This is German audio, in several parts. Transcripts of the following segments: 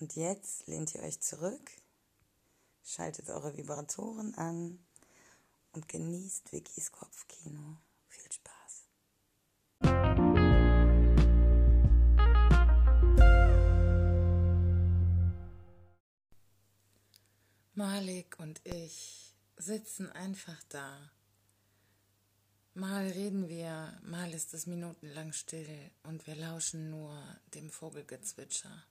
Und jetzt lehnt ihr euch zurück, schaltet eure Vibratoren an und genießt Vickys Kopfkino. Viel Spaß. Malik und ich sitzen einfach da. Mal reden wir, mal ist es minutenlang still und wir lauschen nur dem Vogelgezwitscher.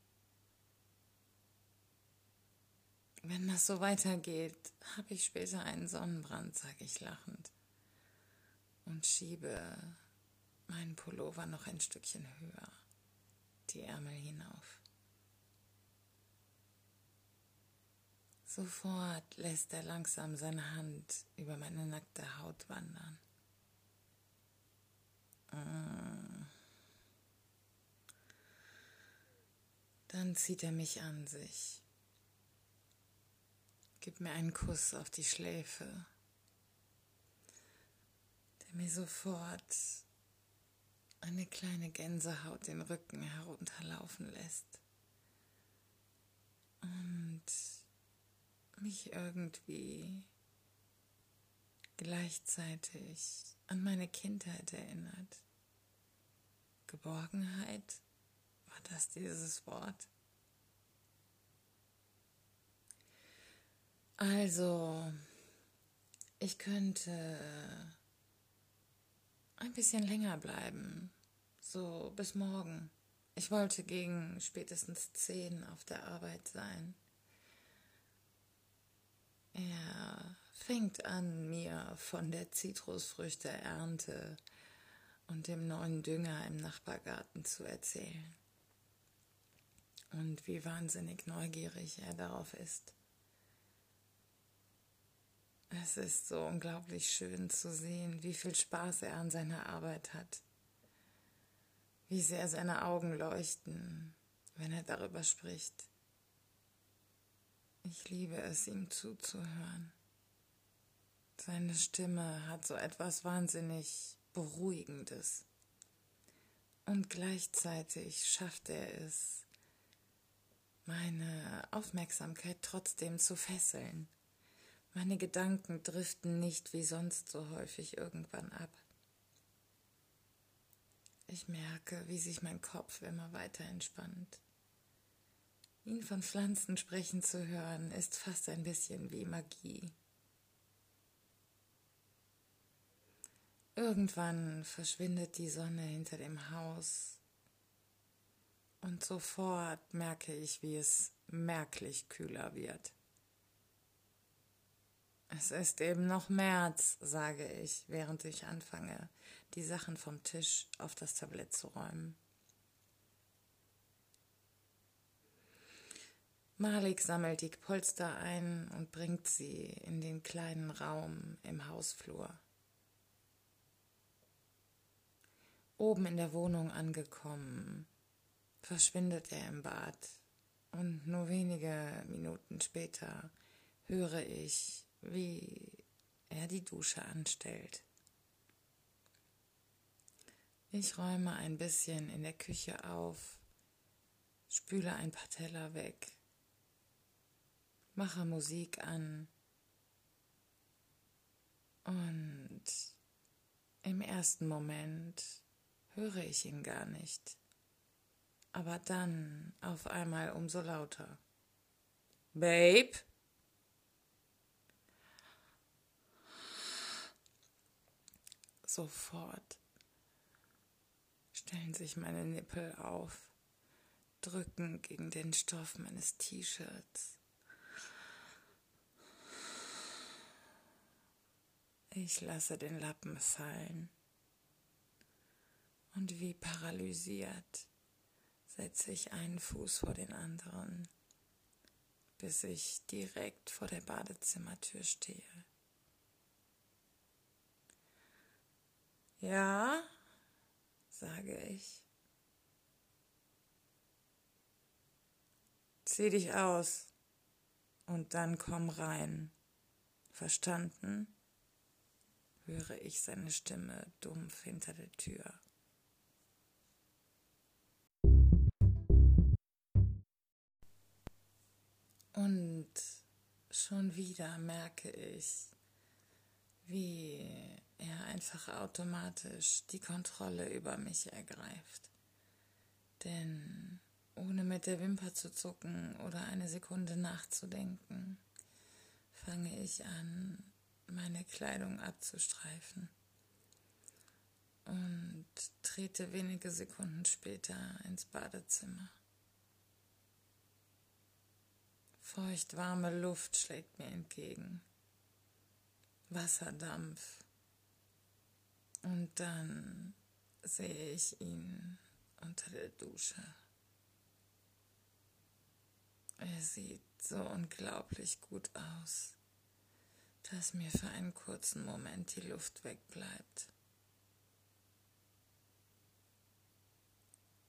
Wenn das so weitergeht, habe ich später einen Sonnenbrand, sage ich lachend und schiebe meinen Pullover noch ein Stückchen höher, die Ärmel hinauf. Sofort lässt er langsam seine Hand über meine nackte Haut wandern. Mm. Dann zieht er mich an sich Gib mir einen Kuss auf die Schläfe, der mir sofort eine kleine Gänsehaut den Rücken herunterlaufen lässt und mich irgendwie gleichzeitig an meine Kindheit erinnert. Geborgenheit, war das dieses Wort? Also, ich könnte ein bisschen länger bleiben, so bis morgen. Ich wollte gegen spätestens zehn auf der Arbeit sein. Er fängt an, mir von der Zitrusfrüchteernte und dem neuen Dünger im Nachbargarten zu erzählen. Und wie wahnsinnig neugierig er darauf ist. Es ist so unglaublich schön zu sehen, wie viel Spaß er an seiner Arbeit hat, wie sehr seine Augen leuchten, wenn er darüber spricht. Ich liebe es, ihm zuzuhören. Seine Stimme hat so etwas wahnsinnig Beruhigendes. Und gleichzeitig schafft er es, meine Aufmerksamkeit trotzdem zu fesseln meine Gedanken driften nicht wie sonst so häufig irgendwann ab. Ich merke, wie sich mein Kopf immer weiter entspannt. Ihn von Pflanzen sprechen zu hören, ist fast ein bisschen wie Magie. Irgendwann verschwindet die Sonne hinter dem Haus und sofort merke ich, wie es merklich kühler wird. Es ist eben noch März, sage ich, während ich anfange, die Sachen vom Tisch auf das Tablett zu räumen. Malik sammelt die Polster ein und bringt sie in den kleinen Raum im Hausflur. Oben in der Wohnung angekommen, verschwindet er im Bad und nur wenige Minuten später höre ich wie er die Dusche anstellt. Ich räume ein bisschen in der Küche auf, spüle ein paar Teller weg, mache Musik an und im ersten Moment höre ich ihn gar nicht, aber dann auf einmal umso lauter. Babe? Sofort stellen sich meine Nippel auf, drücken gegen den Stoff meines T-Shirts. Ich lasse den Lappen fallen und wie paralysiert setze ich einen Fuß vor den anderen, bis ich direkt vor der Badezimmertür stehe. Ja, sage ich. Zieh dich aus und dann komm rein. Verstanden? höre ich seine Stimme dumpf hinter der Tür. Und schon wieder merke ich, wie er einfach automatisch die Kontrolle über mich ergreift. Denn ohne mit der Wimper zu zucken oder eine Sekunde nachzudenken, fange ich an, meine Kleidung abzustreifen und trete wenige Sekunden später ins Badezimmer. Feuchtwarme Luft schlägt mir entgegen. Wasserdampf. Und dann sehe ich ihn unter der Dusche. Er sieht so unglaublich gut aus dass mir für einen kurzen Moment die Luft wegbleibt.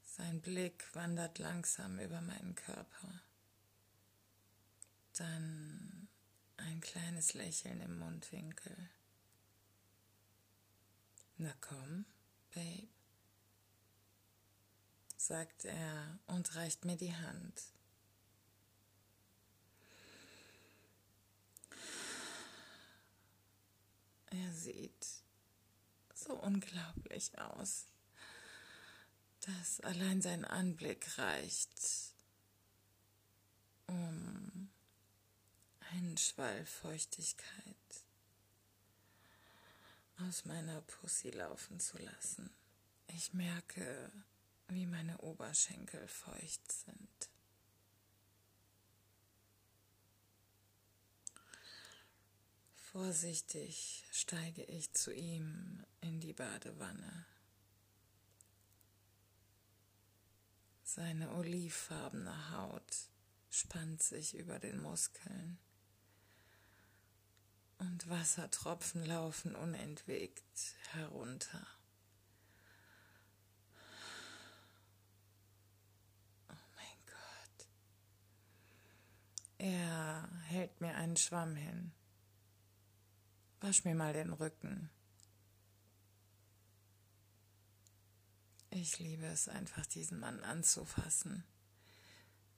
Sein Blick wandert langsam über meinen Körper. Dann ein kleines Lächeln im Mundwinkel. Na komm, Babe, sagt er und reicht mir die Hand. Er sieht so unglaublich aus, dass allein sein Anblick reicht, um einen Schwall Feuchtigkeit aus meiner Pussy laufen zu lassen. Ich merke, wie meine Oberschenkel feucht sind. Vorsichtig steige ich zu ihm in die Badewanne. Seine olivfarbene Haut spannt sich über den Muskeln und Wassertropfen laufen unentwegt herunter. Oh mein Gott. Er hält mir einen Schwamm hin. Wasch mir mal den Rücken. Ich liebe es einfach, diesen Mann anzufassen.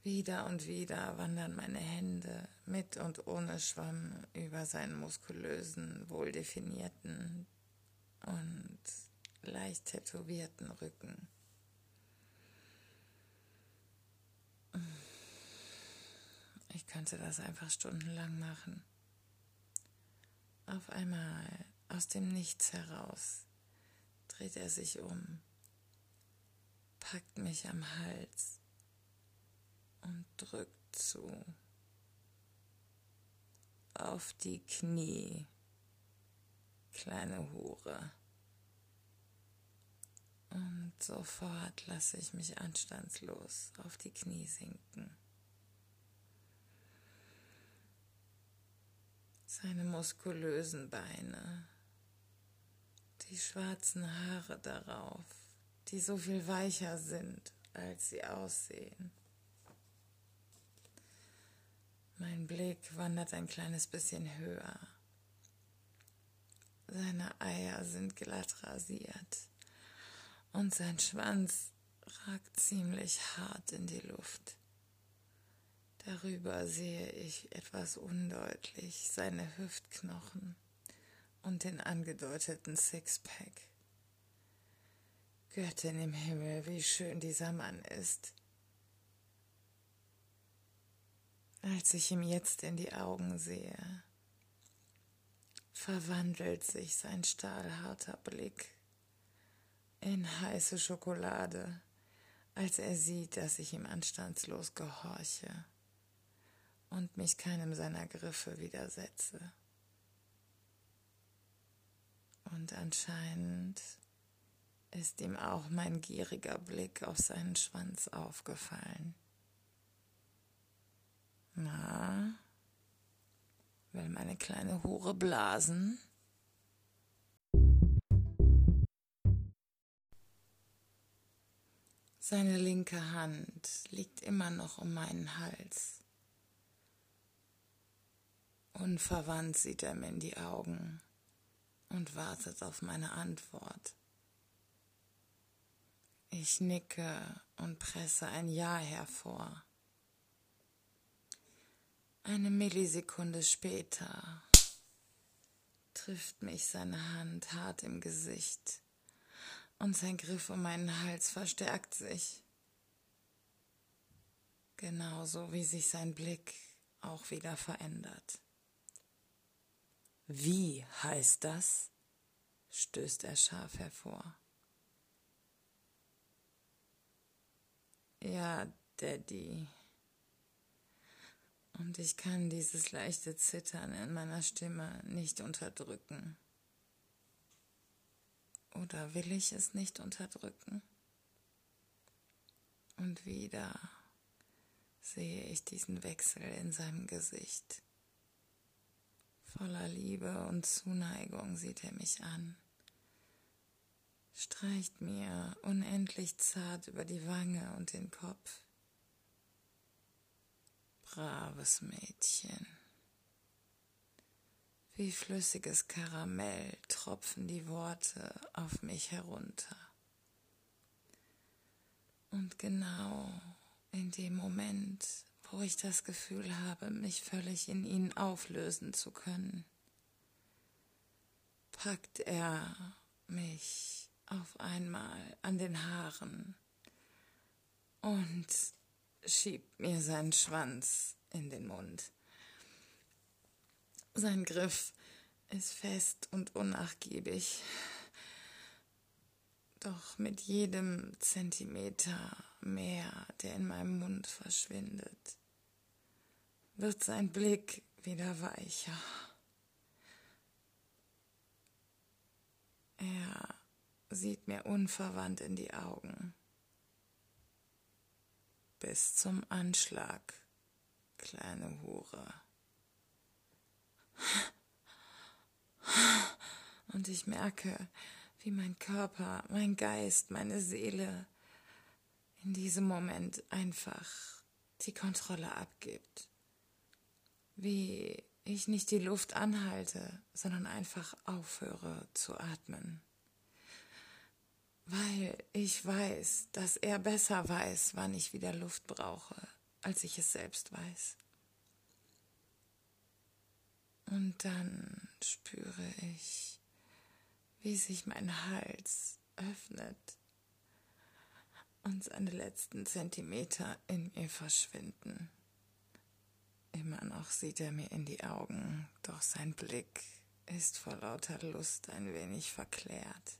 Wieder und wieder wandern meine Hände mit und ohne Schwamm über seinen muskulösen, wohldefinierten und leicht tätowierten Rücken. Ich könnte das einfach stundenlang machen. Auf einmal aus dem Nichts heraus dreht er sich um, packt mich am Hals und drückt zu. Auf die Knie, kleine Hure. Und sofort lasse ich mich anstandslos auf die Knie sinken. seine muskulösen Beine, die schwarzen Haare darauf, die so viel weicher sind, als sie aussehen. Mein Blick wandert ein kleines bisschen höher. Seine Eier sind glatt rasiert und sein Schwanz ragt ziemlich hart in die Luft. Darüber sehe ich etwas undeutlich seine Hüftknochen und den angedeuteten Sixpack. Göttin im Himmel, wie schön dieser Mann ist. Als ich ihm jetzt in die Augen sehe, verwandelt sich sein stahlharter Blick in heiße Schokolade, als er sieht, dass ich ihm anstandslos gehorche und mich keinem seiner Griffe widersetze. Und anscheinend ist ihm auch mein gieriger Blick auf seinen Schwanz aufgefallen. Na, will meine kleine Hure blasen? Seine linke Hand liegt immer noch um meinen Hals. Unverwandt sieht er mir in die Augen und wartet auf meine Antwort. Ich nicke und presse ein Ja hervor. Eine Millisekunde später trifft mich seine Hand hart im Gesicht und sein Griff um meinen Hals verstärkt sich. Genauso wie sich sein Blick auch wieder verändert. Wie heißt das? stößt er scharf hervor. Ja, Daddy. Und ich kann dieses leichte Zittern in meiner Stimme nicht unterdrücken. Oder will ich es nicht unterdrücken? Und wieder sehe ich diesen Wechsel in seinem Gesicht. Voller Liebe und Zuneigung sieht er mich an, streicht mir unendlich zart über die Wange und den Kopf. Braves Mädchen. Wie flüssiges Karamell tropfen die Worte auf mich herunter. Und genau in dem Moment, wo ich das Gefühl habe, mich völlig in ihn auflösen zu können, packt er mich auf einmal an den Haaren und schiebt mir seinen Schwanz in den Mund. Sein Griff ist fest und unnachgiebig, doch mit jedem Zentimeter mehr, der in meinem Mund verschwindet, wird sein Blick wieder weicher. Er sieht mir unverwandt in die Augen. Bis zum Anschlag, kleine Hure. Und ich merke, wie mein Körper, mein Geist, meine Seele in diesem Moment einfach die Kontrolle abgibt wie ich nicht die Luft anhalte, sondern einfach aufhöre zu atmen. Weil ich weiß, dass er besser weiß, wann ich wieder Luft brauche, als ich es selbst weiß. Und dann spüre ich, wie sich mein Hals öffnet und seine letzten Zentimeter in mir verschwinden. Immer noch sieht er mir in die Augen, doch sein Blick ist vor lauter Lust ein wenig verklärt.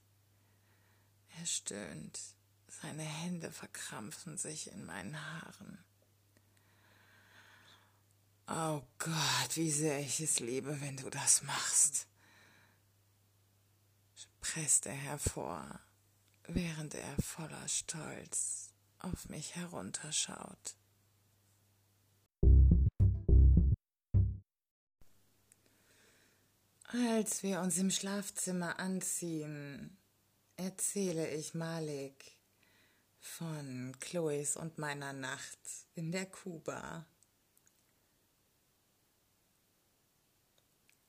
Er stöhnt, seine Hände verkrampfen sich in meinen Haaren. Oh Gott, wie sehr ich es liebe, wenn du das machst, presst er hervor, während er voller Stolz auf mich herunterschaut. Als wir uns im Schlafzimmer anziehen, erzähle ich Malik von Chloes und meiner Nacht in der Kuba.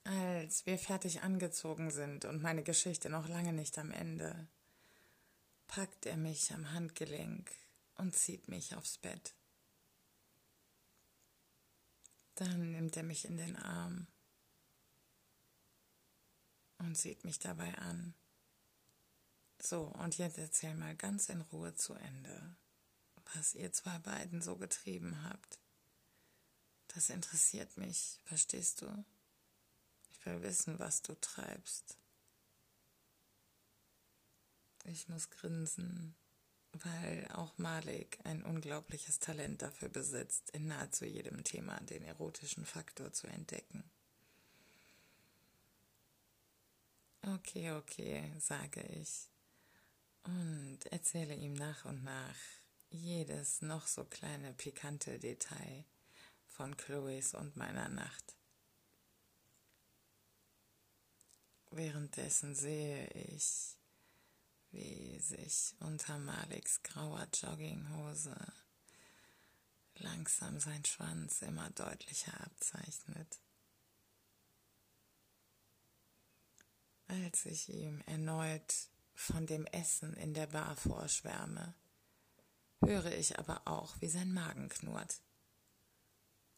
Als wir fertig angezogen sind und meine Geschichte noch lange nicht am Ende, packt er mich am Handgelenk und zieht mich aufs Bett. Dann nimmt er mich in den Arm und sieht mich dabei an. So, und jetzt erzähl mal ganz in Ruhe zu Ende, was ihr zwei beiden so getrieben habt. Das interessiert mich, verstehst du? Ich will wissen, was du treibst. Ich muss grinsen, weil auch Malik ein unglaubliches Talent dafür besitzt, in nahezu jedem Thema den erotischen Faktor zu entdecken. Okay, okay, sage ich und erzähle ihm nach und nach jedes noch so kleine pikante Detail von Chloes und meiner Nacht. Währenddessen sehe ich, wie sich unter Maliks grauer Jogginghose langsam sein Schwanz immer deutlicher abzeichnet. Als ich ihm erneut von dem Essen in der Bar vorschwärme, höre ich aber auch, wie sein Magen knurrt.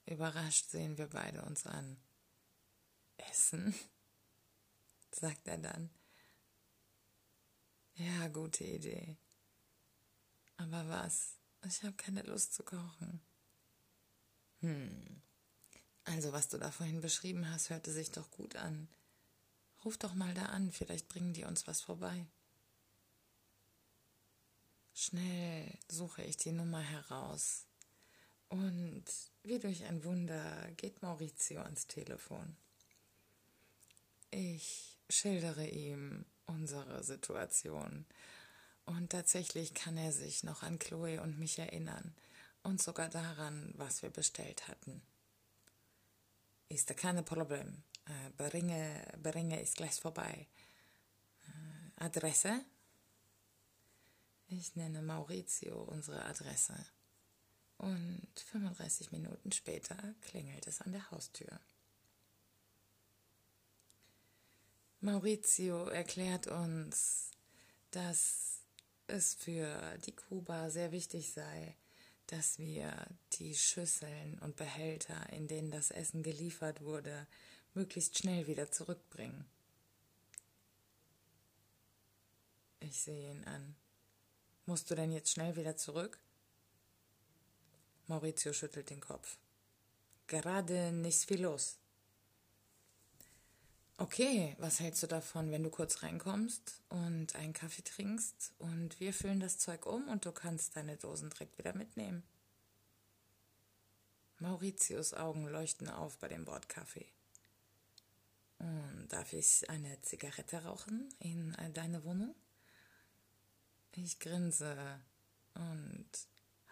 Überrascht sehen wir beide uns an. Essen? sagt er dann. Ja, gute Idee. Aber was? Ich habe keine Lust zu kochen. Hm. Also, was du da vorhin beschrieben hast, hörte sich doch gut an. Ruf doch mal da an, vielleicht bringen die uns was vorbei. Schnell suche ich die Nummer heraus. Und wie durch ein Wunder geht Maurizio ans Telefon. Ich schildere ihm unsere Situation. Und tatsächlich kann er sich noch an Chloe und mich erinnern und sogar daran, was wir bestellt hatten. Ist da keine Problem. Äh, bringe, bringe ist gleich vorbei. Äh, Adresse? Ich nenne Maurizio unsere Adresse. Und 35 Minuten später klingelt es an der Haustür. Maurizio erklärt uns, dass es für die Kuba sehr wichtig sei, dass wir die Schüsseln und Behälter, in denen das Essen geliefert wurde, möglichst schnell wieder zurückbringen. Ich sehe ihn an. Musst du denn jetzt schnell wieder zurück? Maurizio schüttelt den Kopf. Gerade nicht viel los. Okay, was hältst du davon, wenn du kurz reinkommst und einen Kaffee trinkst und wir füllen das Zeug um und du kannst deine Dosen direkt wieder mitnehmen? Mauritius Augen leuchten auf bei dem Wort Kaffee. Und darf ich eine Zigarette rauchen in deine Wohnung? Ich grinse und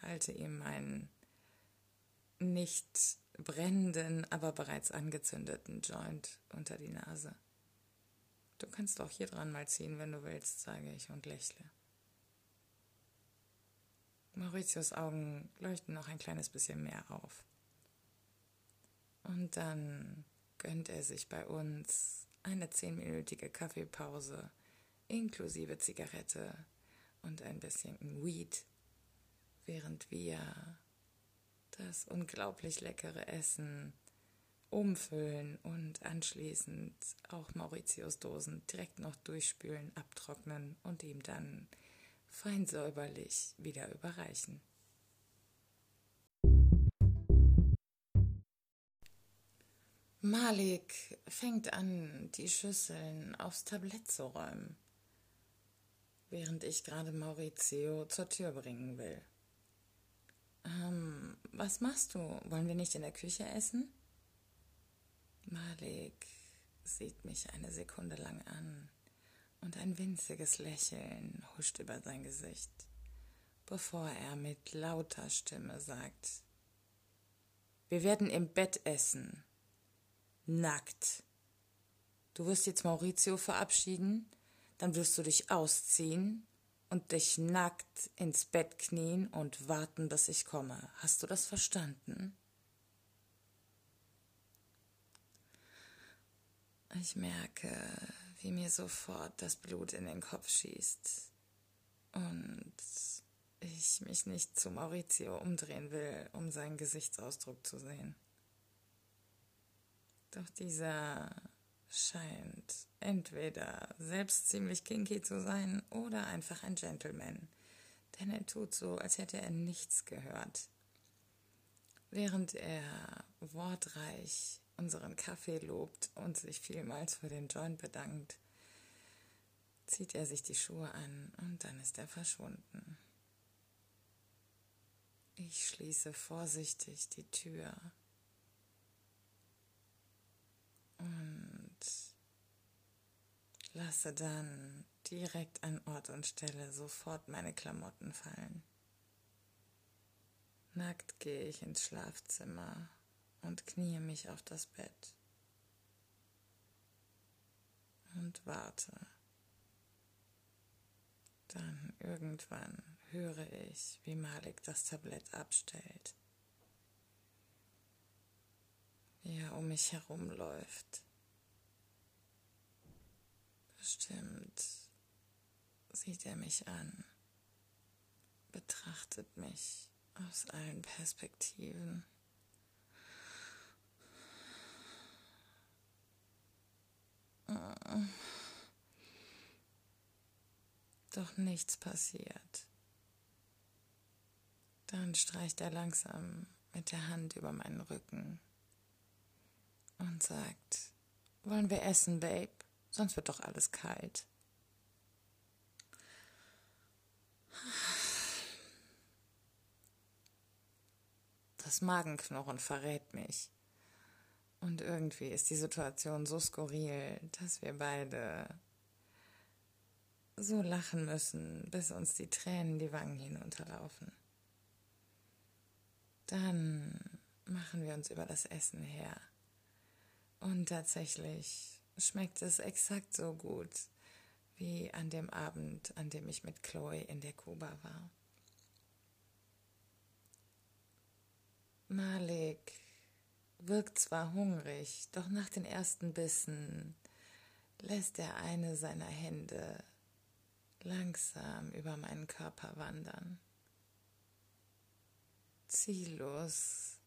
halte ihm meinen nicht brennenden, aber bereits angezündeten Joint unter die Nase. Du kannst auch hier dran mal ziehen, wenn du willst, sage ich und lächle. Mauritius Augen leuchten noch ein kleines bisschen mehr auf. Und dann gönnt er sich bei uns eine zehnminütige Kaffeepause inklusive Zigarette und ein bisschen Weed, während wir das unglaublich leckere Essen umfüllen und anschließend auch Mauritius Dosen direkt noch durchspülen, abtrocknen und ihm dann fein säuberlich wieder überreichen. Malik fängt an, die Schüsseln aufs Tablett zu räumen während ich gerade Maurizio zur Tür bringen will. Ähm, was machst du? Wollen wir nicht in der Küche essen? Malik sieht mich eine Sekunde lang an und ein winziges Lächeln huscht über sein Gesicht, bevor er mit lauter Stimme sagt, wir werden im Bett essen. Nackt. Du wirst jetzt Maurizio verabschieden dann wirst du dich ausziehen und dich nackt ins Bett knien und warten, bis ich komme. Hast du das verstanden? Ich merke, wie mir sofort das Blut in den Kopf schießt und ich mich nicht zu Maurizio umdrehen will, um seinen Gesichtsausdruck zu sehen. Doch dieser scheint entweder selbst ziemlich kinky zu sein oder einfach ein Gentleman, denn er tut so, als hätte er nichts gehört. Während er wortreich unseren Kaffee lobt und sich vielmals für den Joint bedankt, zieht er sich die Schuhe an und dann ist er verschwunden. Ich schließe vorsichtig die Tür und lasse dann direkt an Ort und Stelle sofort meine Klamotten fallen. Nackt gehe ich ins Schlafzimmer und kniee mich auf das Bett und warte. Dann irgendwann höre ich, wie Malik das Tablett abstellt, wie er um mich herumläuft. Bestimmt sieht er mich an, betrachtet mich aus allen Perspektiven. Doch nichts passiert. Dann streicht er langsam mit der Hand über meinen Rücken und sagt, wollen wir essen, Babe? Sonst wird doch alles kalt. Das Magenknochen verrät mich. Und irgendwie ist die Situation so skurril, dass wir beide so lachen müssen, bis uns die Tränen die Wangen hinunterlaufen. Dann machen wir uns über das Essen her. Und tatsächlich schmeckt es exakt so gut wie an dem Abend, an dem ich mit Chloe in der Kuba war. Malik wirkt zwar hungrig, doch nach den ersten Bissen lässt er eine seiner Hände langsam über meinen Körper wandern. Ziellos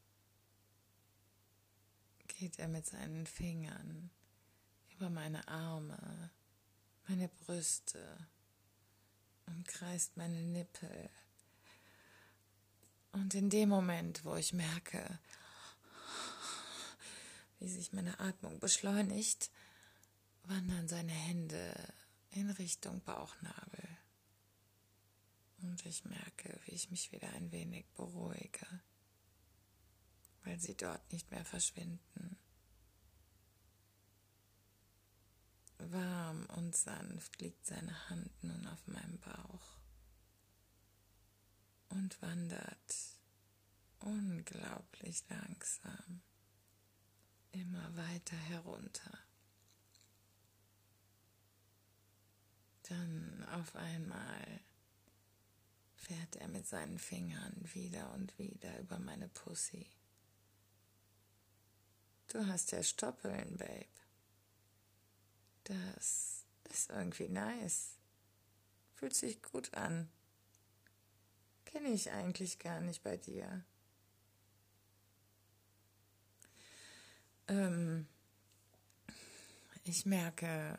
geht er mit seinen Fingern über meine Arme, meine Brüste, umkreist meine Nippel. Und in dem Moment, wo ich merke, wie sich meine Atmung beschleunigt, wandern seine Hände in Richtung Bauchnabel. Und ich merke, wie ich mich wieder ein wenig beruhige, weil sie dort nicht mehr verschwinden. Warm und sanft liegt seine Hand nun auf meinem Bauch und wandert unglaublich langsam immer weiter herunter. Dann auf einmal fährt er mit seinen Fingern wieder und wieder über meine Pussy. Du hast ja Stoppeln, Babe. Das ist irgendwie nice. Fühlt sich gut an. Kenne ich eigentlich gar nicht bei dir. Ähm, ich merke,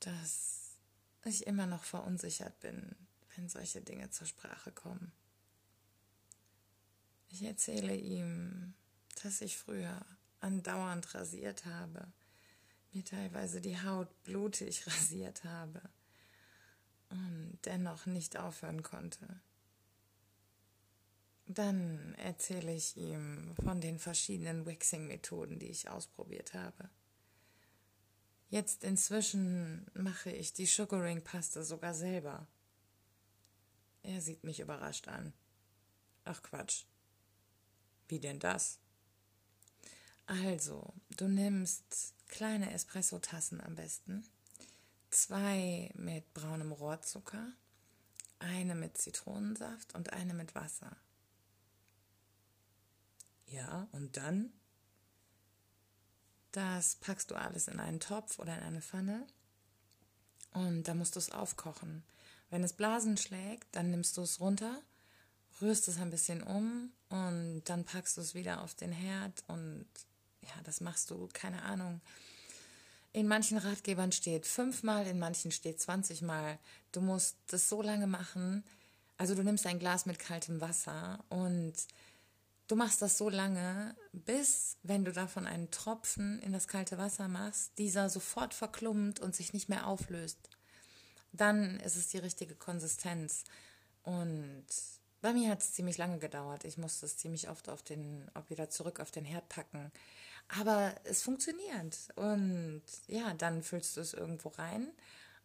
dass ich immer noch verunsichert bin, wenn solche Dinge zur Sprache kommen. Ich erzähle ihm, dass ich früher andauernd rasiert habe, mir teilweise die Haut blutig rasiert habe und dennoch nicht aufhören konnte. Dann erzähle ich ihm von den verschiedenen Waxing-Methoden, die ich ausprobiert habe. Jetzt inzwischen mache ich die Sugaring-Paste sogar selber. Er sieht mich überrascht an. Ach Quatsch. Wie denn das? Also, du nimmst kleine Espresso-Tassen am besten, zwei mit braunem Rohrzucker, eine mit Zitronensaft und eine mit Wasser. Ja, und dann? Das packst du alles in einen Topf oder in eine Pfanne und da musst du es aufkochen. Wenn es Blasen schlägt, dann nimmst du es runter, rührst es ein bisschen um und dann packst du es wieder auf den Herd und ja, das machst du, keine Ahnung. In manchen Ratgebern steht fünfmal, in manchen steht 20 Mal. Du musst das so lange machen. Also du nimmst ein Glas mit kaltem Wasser und du machst das so lange, bis, wenn du davon einen Tropfen in das kalte Wasser machst, dieser sofort verklumpt und sich nicht mehr auflöst. Dann ist es die richtige Konsistenz. Und bei mir hat es ziemlich lange gedauert. Ich musste es ziemlich oft auf den, auch wieder zurück auf den Herd packen. Aber es funktioniert. Und ja, dann füllst du es irgendwo rein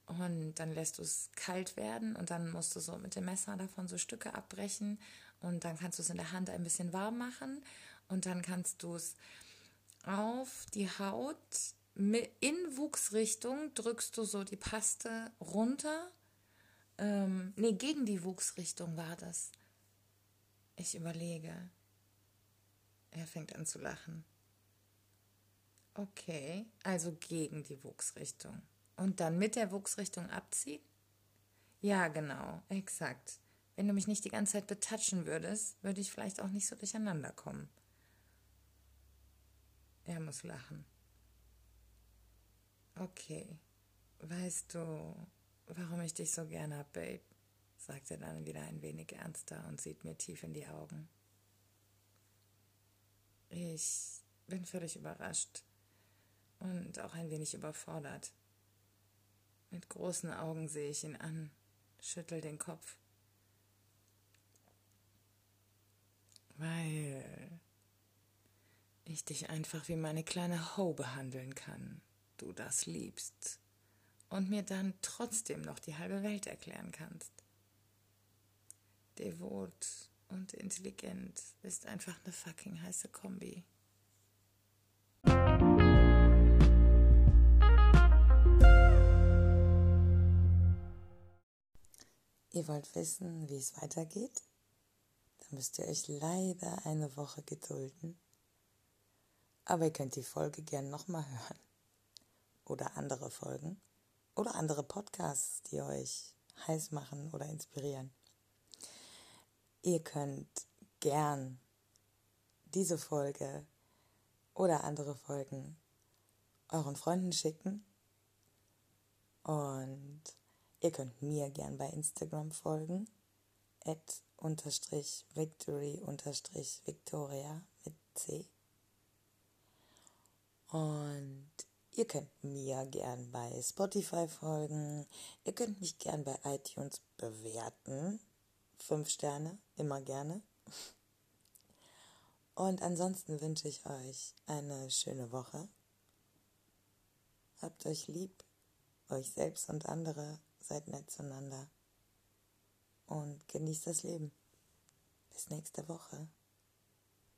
und dann lässt du es kalt werden und dann musst du so mit dem Messer davon so Stücke abbrechen und dann kannst du es in der Hand ein bisschen warm machen und dann kannst du es auf die Haut in Wuchsrichtung drückst du so die Paste runter. Ähm, nee, gegen die Wuchsrichtung war das. Ich überlege. Er fängt an zu lachen. Okay, also gegen die Wuchsrichtung. Und dann mit der Wuchsrichtung abziehen? Ja, genau, exakt. Wenn du mich nicht die ganze Zeit betatschen würdest, würde ich vielleicht auch nicht so durcheinander kommen. Er muss lachen. Okay, weißt du, warum ich dich so gerne hab, Babe? sagt er dann wieder ein wenig ernster und sieht mir tief in die Augen. Ich bin völlig überrascht und auch ein wenig überfordert. Mit großen Augen sehe ich ihn an, schüttel den Kopf. Weil ich dich einfach wie meine kleine Ho behandeln kann, du das liebst, und mir dann trotzdem noch die halbe Welt erklären kannst. Devot und intelligent ist einfach eine fucking heiße Kombi. Ihr wollt wissen, wie es weitergeht? Dann müsst ihr euch leider eine Woche gedulden. Aber ihr könnt die Folge gern nochmal hören. Oder andere Folgen. Oder andere Podcasts, die euch heiß machen oder inspirieren. Ihr könnt gern diese Folge oder andere Folgen euren Freunden schicken und Ihr könnt mir gern bei Instagram folgen. At unterstrich victory unterstrich victoria mit C. Und ihr könnt mir gern bei Spotify folgen. Ihr könnt mich gern bei iTunes bewerten. Fünf Sterne, immer gerne. Und ansonsten wünsche ich euch eine schöne Woche. Habt euch lieb, euch selbst und andere seid nett zueinander und genießt das Leben. Bis nächste Woche.